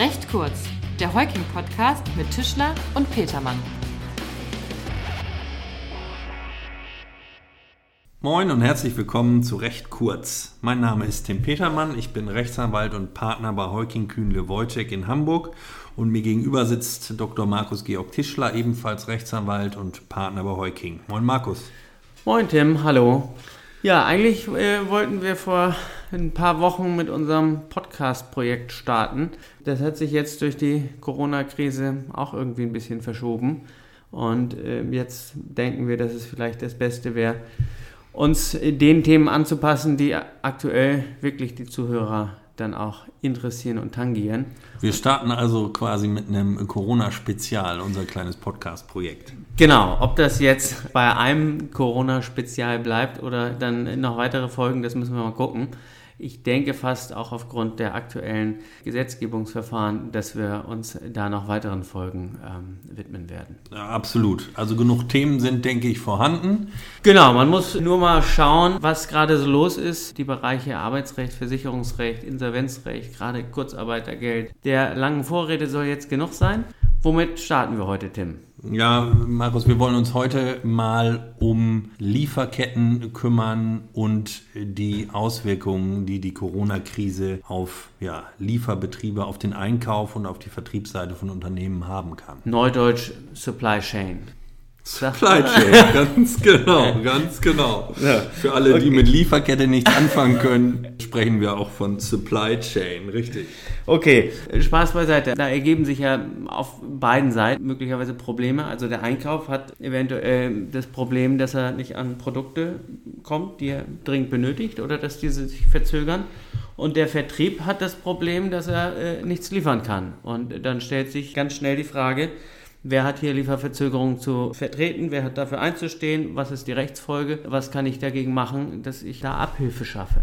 Recht kurz, der Heuking-Podcast mit Tischler und Petermann. Moin und herzlich willkommen zu Recht kurz. Mein Name ist Tim Petermann, ich bin Rechtsanwalt und Partner bei Heuking Kühnle Wojcik in Hamburg und mir gegenüber sitzt Dr. Markus Georg Tischler, ebenfalls Rechtsanwalt und Partner bei Heuking. Moin Markus. Moin Tim, hallo. Ja, eigentlich äh, wollten wir vor ein paar Wochen mit unserem Podcast-Projekt starten. Das hat sich jetzt durch die Corona-Krise auch irgendwie ein bisschen verschoben. Und äh, jetzt denken wir, dass es vielleicht das Beste wäre, uns den Themen anzupassen, die aktuell wirklich die Zuhörer dann auch interessieren und tangieren. Wir starten also quasi mit einem Corona-Spezial, unser kleines Podcast-Projekt. Genau, ob das jetzt bei einem Corona-Spezial bleibt oder dann noch weitere Folgen, das müssen wir mal gucken ich denke fast auch aufgrund der aktuellen Gesetzgebungsverfahren, dass wir uns da noch weiteren Folgen ähm, widmen werden. Ja, absolut. Also genug Themen sind, denke ich, vorhanden. Genau, man muss nur mal schauen, was gerade so los ist. Die Bereiche Arbeitsrecht, Versicherungsrecht, Insolvenzrecht, gerade Kurzarbeitergeld. Der langen Vorrede soll jetzt genug sein. Womit starten wir heute, Tim? Ja, Markus, wir wollen uns heute mal um Lieferketten kümmern und die Auswirkungen, die die Corona-Krise auf ja, Lieferbetriebe, auf den Einkauf und auf die Vertriebsseite von Unternehmen haben kann. Neudeutsch Supply Chain. Supply Chain, ganz genau, ganz genau. Ja. Für alle, die mit Lieferkette nichts anfangen können, sprechen wir auch von Supply Chain, richtig. Okay, Spaß beiseite. Da ergeben sich ja auf beiden Seiten möglicherweise Probleme. Also der Einkauf hat eventuell das Problem, dass er nicht an Produkte kommt, die er dringend benötigt oder dass diese sich verzögern. Und der Vertrieb hat das Problem, dass er äh, nichts liefern kann. Und dann stellt sich ganz schnell die Frage, Wer hat hier Lieferverzögerungen zu vertreten? Wer hat dafür einzustehen? Was ist die Rechtsfolge? Was kann ich dagegen machen, dass ich da Abhilfe schaffe?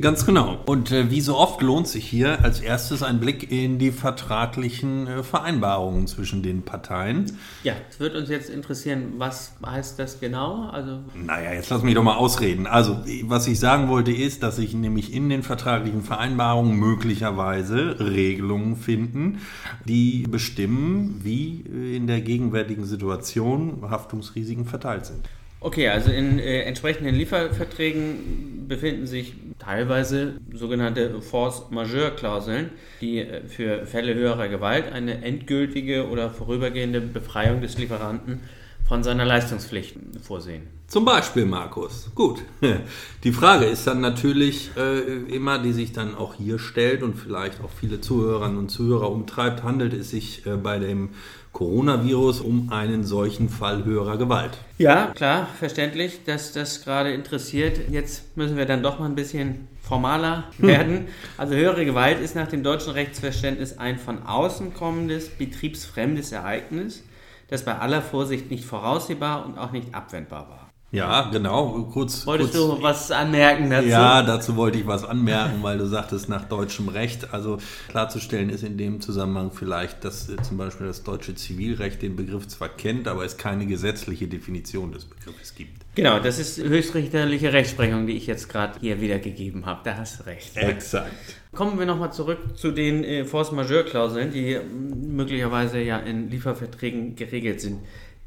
Ganz genau. Und äh, wie so oft lohnt sich hier als erstes ein Blick in die vertraglichen äh, Vereinbarungen zwischen den Parteien. Ja, es wird uns jetzt interessieren, was heißt das genau? Also naja, jetzt lass mich doch mal ausreden. Also, was ich sagen wollte, ist, dass sich nämlich in den vertraglichen Vereinbarungen möglicherweise Regelungen finden, die bestimmen, wie in der gegenwärtigen Situation Haftungsrisiken verteilt sind. Okay, also in äh, entsprechenden Lieferverträgen befinden sich teilweise sogenannte Force Majeure-Klauseln, die äh, für Fälle höherer Gewalt eine endgültige oder vorübergehende Befreiung des Lieferanten von seiner Leistungspflicht vorsehen. Zum Beispiel, Markus. Gut. Die Frage ist dann natürlich äh, immer, die sich dann auch hier stellt und vielleicht auch viele Zuhörerinnen und Zuhörer umtreibt, handelt es sich äh, bei dem Coronavirus um einen solchen Fall höherer Gewalt? Ja, klar, verständlich, dass das gerade interessiert. Jetzt müssen wir dann doch mal ein bisschen formaler werden. Also höhere Gewalt ist nach dem deutschen Rechtsverständnis ein von außen kommendes, betriebsfremdes Ereignis das bei aller Vorsicht nicht voraussehbar und auch nicht abwendbar war. Ja, genau. Kurz, Wolltest kurz, du was anmerken dazu? Ja, dazu wollte ich was anmerken, weil du sagtest nach deutschem Recht. Also klarzustellen ist in dem Zusammenhang vielleicht, dass äh, zum Beispiel das deutsche Zivilrecht den Begriff zwar kennt, aber es keine gesetzliche Definition des Begriffes gibt. Genau, das ist höchstrichterliche Rechtsprechung, die ich jetzt gerade hier wiedergegeben habe. Da hast du recht. Exakt. Kommen wir nochmal zurück zu den äh, Force Majeure-Klauseln, die möglicherweise ja in Lieferverträgen geregelt sind.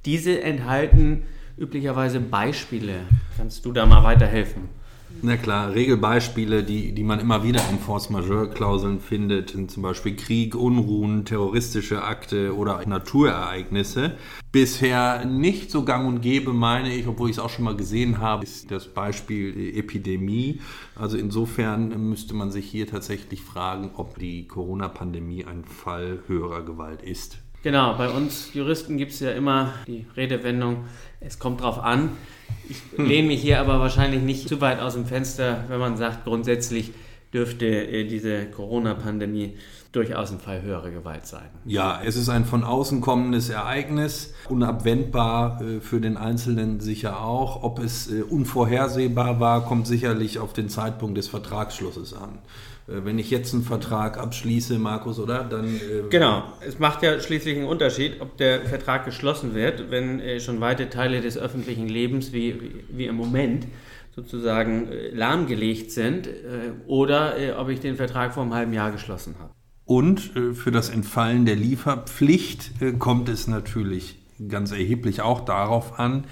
Diese enthalten üblicherweise Beispiele. Kannst du da mal weiterhelfen? Na klar, Regelbeispiele, die, die man immer wieder in Force Majeure-Klauseln findet, sind zum Beispiel Krieg, Unruhen, terroristische Akte oder Naturereignisse. Bisher nicht so gang und gäbe, meine ich, obwohl ich es auch schon mal gesehen habe, ist das Beispiel Epidemie. Also insofern müsste man sich hier tatsächlich fragen, ob die Corona-Pandemie ein Fall höherer Gewalt ist. Genau, bei uns Juristen gibt es ja immer die Redewendung, es kommt drauf an. Ich lehne mich hier aber wahrscheinlich nicht zu weit aus dem Fenster, wenn man sagt, grundsätzlich dürfte äh, diese Corona-Pandemie durchaus ein Fall höherer Gewalt sein. Ja, es ist ein von außen kommendes Ereignis, unabwendbar äh, für den Einzelnen sicher auch. Ob es äh, unvorhersehbar war, kommt sicherlich auf den Zeitpunkt des Vertragsschlusses an. Äh, wenn ich jetzt einen Vertrag abschließe, Markus, oder? Dann, äh genau, es macht ja schließlich einen Unterschied, ob der Vertrag geschlossen wird, wenn äh, schon weite Teile des öffentlichen Lebens, wie, wie, wie im Moment, sozusagen äh, lahmgelegt sind, äh, oder äh, ob ich den Vertrag vor einem halben Jahr geschlossen habe. Und äh, für das Entfallen der Lieferpflicht äh, kommt es natürlich ganz erheblich auch darauf an,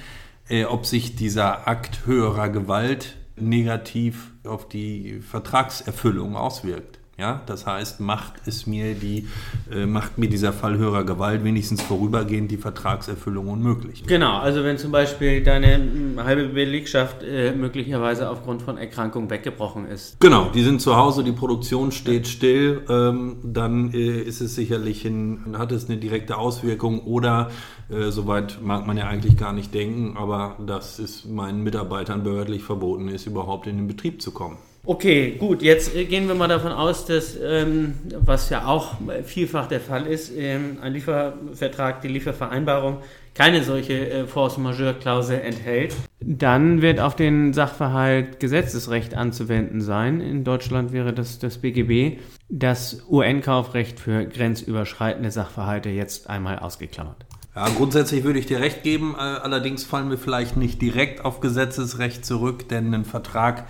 äh, ob sich dieser Akt höherer Gewalt negativ auf die Vertragserfüllung auswirkt. Ja, das heißt, macht es mir die, äh, macht mir dieser Fall höherer Gewalt wenigstens vorübergehend die Vertragserfüllung unmöglich. Genau, also wenn zum Beispiel deine halbe Belegschaft äh, möglicherweise aufgrund von Erkrankung weggebrochen ist. Genau, die sind zu Hause, die Produktion steht still, ähm, dann äh, ist es sicherlich ein, hat es eine direkte Auswirkung oder äh, soweit mag man ja eigentlich gar nicht denken, aber dass es meinen Mitarbeitern behördlich verboten ist, überhaupt in den Betrieb zu kommen. Okay, gut, jetzt äh, gehen wir mal davon aus, dass, ähm, was ja auch vielfach der Fall ist, ähm, ein Liefervertrag, die Liefervereinbarung keine solche äh, Force-Majeure-Klausel enthält. Dann wird auf den Sachverhalt Gesetzesrecht anzuwenden sein. In Deutschland wäre das das BGB, das UN-Kaufrecht für grenzüberschreitende Sachverhalte jetzt einmal ausgeklammert. Ja, grundsätzlich würde ich dir recht geben. Äh, allerdings fallen wir vielleicht nicht direkt auf Gesetzesrecht zurück, denn ein Vertrag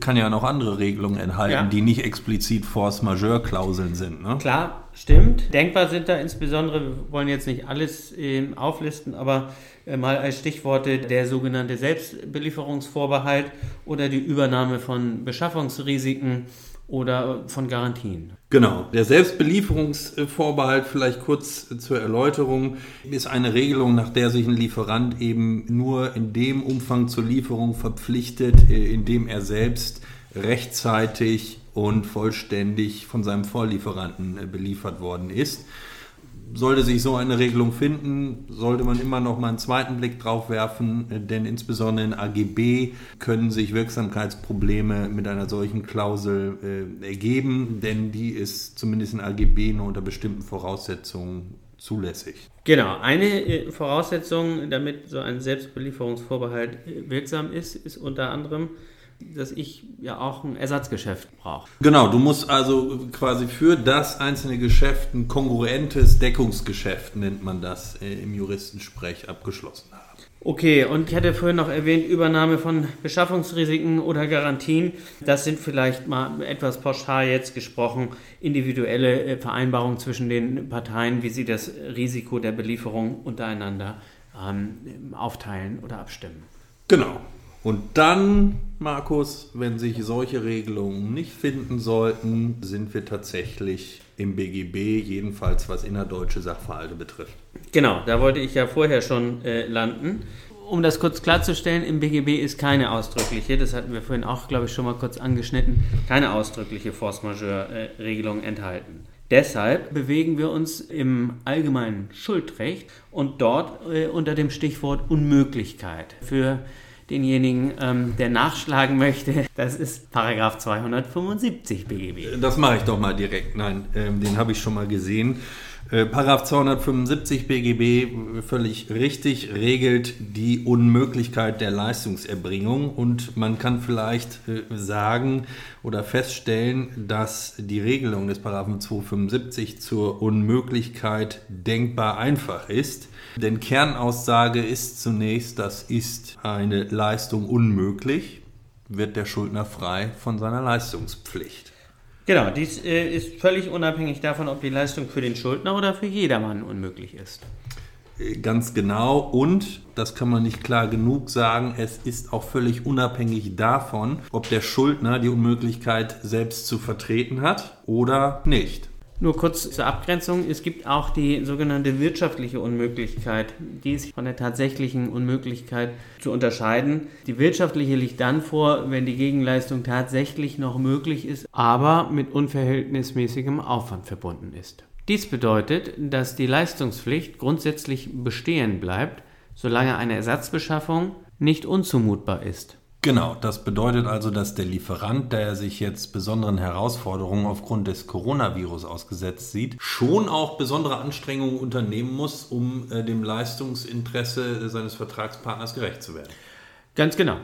kann ja noch andere Regelungen enthalten, ja. die nicht explizit Force-Majeure-Klauseln sind. Ne? Klar, stimmt. Denkbar sind da insbesondere, wir wollen jetzt nicht alles äh, auflisten, aber äh, mal als Stichworte der sogenannte Selbstbelieferungsvorbehalt oder die Übernahme von Beschaffungsrisiken oder von Garantien. Genau. Der Selbstbelieferungsvorbehalt, vielleicht kurz zur Erläuterung, ist eine Regelung, nach der sich ein Lieferant eben nur in dem Umfang zur Lieferung verpflichtet, äh, in dem er selbst rechtzeitig und vollständig von seinem Vorlieferanten äh, beliefert worden ist sollte sich so eine Regelung finden, sollte man immer noch mal einen zweiten Blick drauf werfen, denn insbesondere in AGB können sich Wirksamkeitsprobleme mit einer solchen Klausel äh, ergeben, denn die ist zumindest in AGB nur unter bestimmten Voraussetzungen zulässig. Genau, eine äh, Voraussetzung, damit so ein Selbstbelieferungsvorbehalt äh, wirksam ist, ist unter anderem, dass ich ja auch ein Ersatzgeschäft brauche. Genau, du musst also quasi für das einzelne Geschäft ein kongruentes Deckungsgeschäft, nennt man das äh, im Juristensprech, abgeschlossen haben. Okay, und ich hatte vorhin noch erwähnt, Übernahme von Beschaffungsrisiken oder Garantien. Das sind vielleicht mal etwas pauschal jetzt gesprochen individuelle äh, Vereinbarungen zwischen den Parteien, wie sie das Risiko der Belieferung untereinander ähm, aufteilen oder abstimmen. Genau, und dann, Markus, wenn sich solche Regelungen nicht finden sollten, sind wir tatsächlich im BGB, jedenfalls was innerdeutsche Sachverhalte betrifft. Genau, da wollte ich ja vorher schon äh, landen. Um das kurz klarzustellen, im BGB ist keine ausdrückliche, das hatten wir vorhin auch, glaube ich, schon mal kurz angeschnitten, keine ausdrückliche Force Majeure-Regelung enthalten. Deshalb bewegen wir uns im allgemeinen Schuldrecht und dort äh, unter dem Stichwort Unmöglichkeit. Für denjenigen, ähm, der nachschlagen möchte, das ist Paragraph 275 BGB. Das mache ich doch mal direkt. Nein, ähm, den habe ich schon mal gesehen. Äh, Paragraph 275 BGB völlig richtig regelt die Unmöglichkeit der Leistungserbringung und man kann vielleicht äh, sagen oder feststellen, dass die Regelung des Paragraphen 275 zur Unmöglichkeit denkbar einfach ist. Denn Kernaussage ist zunächst, das ist eine Leistung unmöglich, wird der Schuldner frei von seiner Leistungspflicht. Genau, dies äh, ist völlig unabhängig davon, ob die Leistung für den Schuldner oder für jedermann unmöglich ist. Äh, ganz genau und, das kann man nicht klar genug sagen, es ist auch völlig unabhängig davon, ob der Schuldner die Unmöglichkeit selbst zu vertreten hat oder nicht. Nur kurz zur Abgrenzung. Es gibt auch die sogenannte wirtschaftliche Unmöglichkeit. Die ist von der tatsächlichen Unmöglichkeit zu unterscheiden. Die wirtschaftliche liegt dann vor, wenn die Gegenleistung tatsächlich noch möglich ist, aber mit unverhältnismäßigem Aufwand verbunden ist. Dies bedeutet, dass die Leistungspflicht grundsätzlich bestehen bleibt, solange eine Ersatzbeschaffung nicht unzumutbar ist. Genau, das bedeutet also, dass der Lieferant, der sich jetzt besonderen Herausforderungen aufgrund des Coronavirus ausgesetzt sieht, schon auch besondere Anstrengungen unternehmen muss, um äh, dem Leistungsinteresse seines Vertragspartners gerecht zu werden. Ganz genau.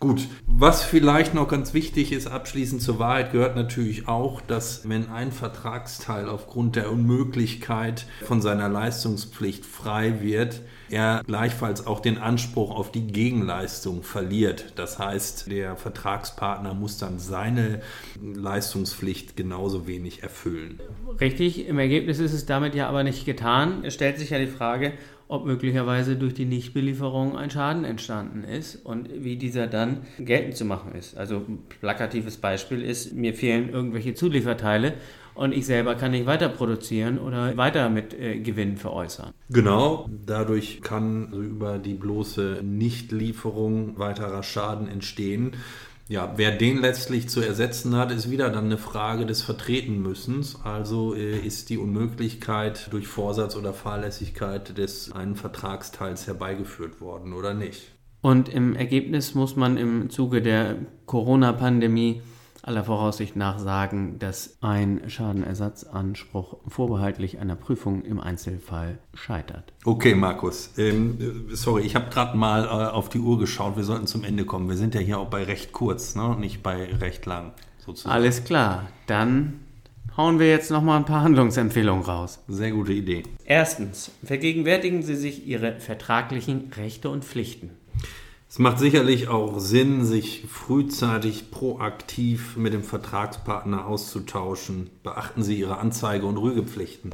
Gut, was vielleicht noch ganz wichtig ist, abschließend zur Wahrheit gehört natürlich auch, dass wenn ein Vertragsteil aufgrund der Unmöglichkeit von seiner Leistungspflicht frei wird, er gleichfalls auch den Anspruch auf die Gegenleistung verliert. Das heißt, der Vertragspartner muss dann seine Leistungspflicht genauso wenig erfüllen. Richtig, im Ergebnis ist es damit ja aber nicht getan. Es stellt sich ja die Frage, ob möglicherweise durch die Nichtbelieferung ein Schaden entstanden ist und wie dieser dann geltend zu machen ist. Also plakatives Beispiel ist, mir fehlen irgendwelche Zulieferteile und ich selber kann nicht weiter produzieren oder weiter mit äh, Gewinn veräußern. Genau, dadurch kann über die bloße Nichtlieferung weiterer Schaden entstehen. Ja, wer den letztlich zu ersetzen hat, ist wieder dann eine Frage des Vertretenmüssens. Also äh, ist die Unmöglichkeit durch Vorsatz oder Fahrlässigkeit des einen Vertragsteils herbeigeführt worden oder nicht. Und im Ergebnis muss man im Zuge der Corona-Pandemie aller Voraussicht nach sagen, dass ein Schadenersatzanspruch vorbehaltlich einer Prüfung im Einzelfall scheitert. Okay, Markus. Ähm, sorry, ich habe gerade mal äh, auf die Uhr geschaut. Wir sollten zum Ende kommen. Wir sind ja hier auch bei recht kurz, ne? nicht bei recht lang. Sozusagen. Alles klar. Dann hauen wir jetzt noch mal ein paar Handlungsempfehlungen raus. Sehr gute Idee. Erstens, vergegenwärtigen Sie sich Ihre vertraglichen Rechte und Pflichten. Es macht sicherlich auch Sinn, sich frühzeitig proaktiv mit dem Vertragspartner auszutauschen. Beachten Sie Ihre Anzeige- und Rügepflichten.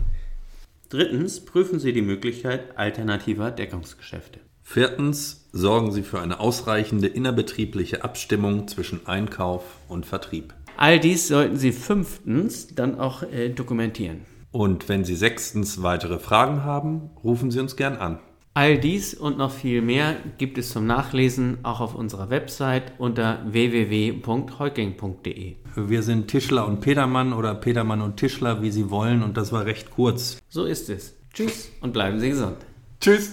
Drittens, prüfen Sie die Möglichkeit alternativer Deckungsgeschäfte. Viertens, sorgen Sie für eine ausreichende innerbetriebliche Abstimmung zwischen Einkauf und Vertrieb. All dies sollten Sie fünftens dann auch äh, dokumentieren. Und wenn Sie sechstens weitere Fragen haben, rufen Sie uns gern an. All dies und noch viel mehr gibt es zum Nachlesen auch auf unserer Website unter www.heuking.de. Wir sind Tischler und Petermann oder Petermann und Tischler, wie Sie wollen, und das war recht kurz. So ist es. Tschüss und bleiben Sie gesund. Tschüss.